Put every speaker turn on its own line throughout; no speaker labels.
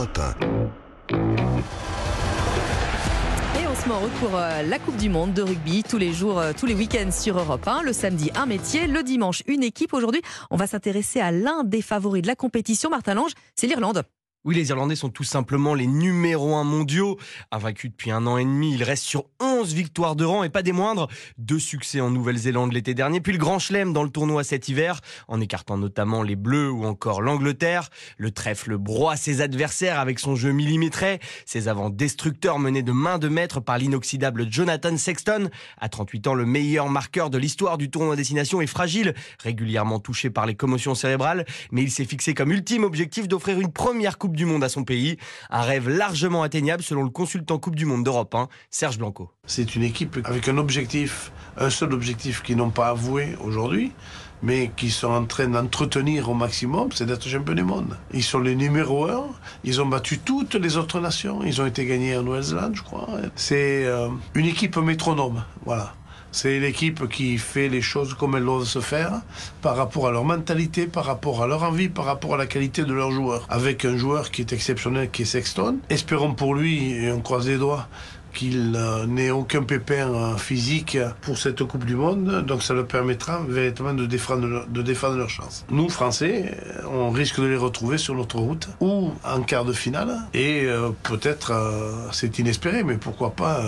Europe 1.
Et on se met en route pour euh, la Coupe du Monde de rugby tous les jours, euh, tous les week-ends sur Europe 1. Le samedi, un métier. Le dimanche, une équipe. Aujourd'hui, on va s'intéresser à l'un des favoris de la compétition. Martin Lange, c'est l'Irlande.
Oui, les Irlandais sont tout simplement les numéros un mondiaux. Invaincus depuis un an et demi, ils restent sur 11 victoires de rang et pas des moindres. Deux succès en Nouvelle-Zélande l'été dernier, puis le Grand Chelem dans le tournoi cet hiver, en écartant notamment les Bleus ou encore l'Angleterre. Le trèfle broie ses adversaires avec son jeu millimétré, ses avants destructeurs menés de main de maître par l'inoxydable Jonathan Sexton. À 38 ans, le meilleur marqueur de l'histoire du tournoi destination est fragile, régulièrement touché par les commotions cérébrales, mais il s'est fixé comme ultime objectif d'offrir une première coupe du Monde à son pays. Un rêve largement atteignable selon le consultant Coupe du Monde d'Europe 1, Serge Blanco.
C'est une équipe avec un objectif, un seul objectif qu'ils n'ont pas avoué aujourd'hui, mais qui sont en train d'entretenir au maximum, c'est d'être champion du monde. Ils sont les numéros un, ils ont battu toutes les autres nations, ils ont été gagnés en Nouvelle-Zélande, je crois. C'est euh, une équipe métronome, voilà. C'est l'équipe qui fait les choses comme elles doivent se faire par rapport à leur mentalité, par rapport à leur envie, par rapport à la qualité de leurs joueurs. Avec un joueur qui est exceptionnel, qui est Sexton. Espérons pour lui, et on croise les doigts, qu'il n'ait aucun pépin euh, physique pour cette Coupe du Monde. Donc ça leur permettra véritablement de défendre, leur, de chance. Nous, Français, euh, on risque de les retrouver sur notre route ou en quart de finale. Et euh, peut-être, c'est inespéré, mais pourquoi pas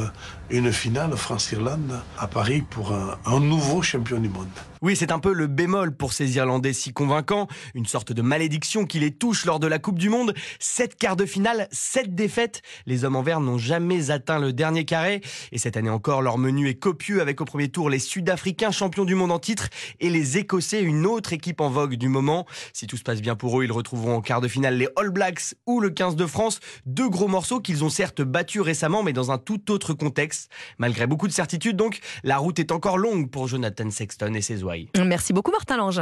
une finale France-Irlande à Paris pour un nouveau champion du monde.
Oui, c'est un peu le bémol pour ces Irlandais si convaincants, une sorte de malédiction qui les touche lors de la Coupe du Monde. Sept quarts de finale, sept défaites. Les hommes en vert n'ont jamais atteint le dernier carré. Et cette année encore, leur menu est copieux avec au premier tour les Sud-Africains champions du monde en titre et les Écossais, une autre équipe en vogue du moment. Si tout se passe bien pour eux, ils retrouveront en quart de finale les All Blacks ou le 15 de France. Deux gros morceaux qu'ils ont certes battus récemment, mais dans un tout autre contexte. Malgré beaucoup de certitudes, donc, la route est encore longue pour Jonathan Sexton et ses oies.
Merci beaucoup, Martin Lange.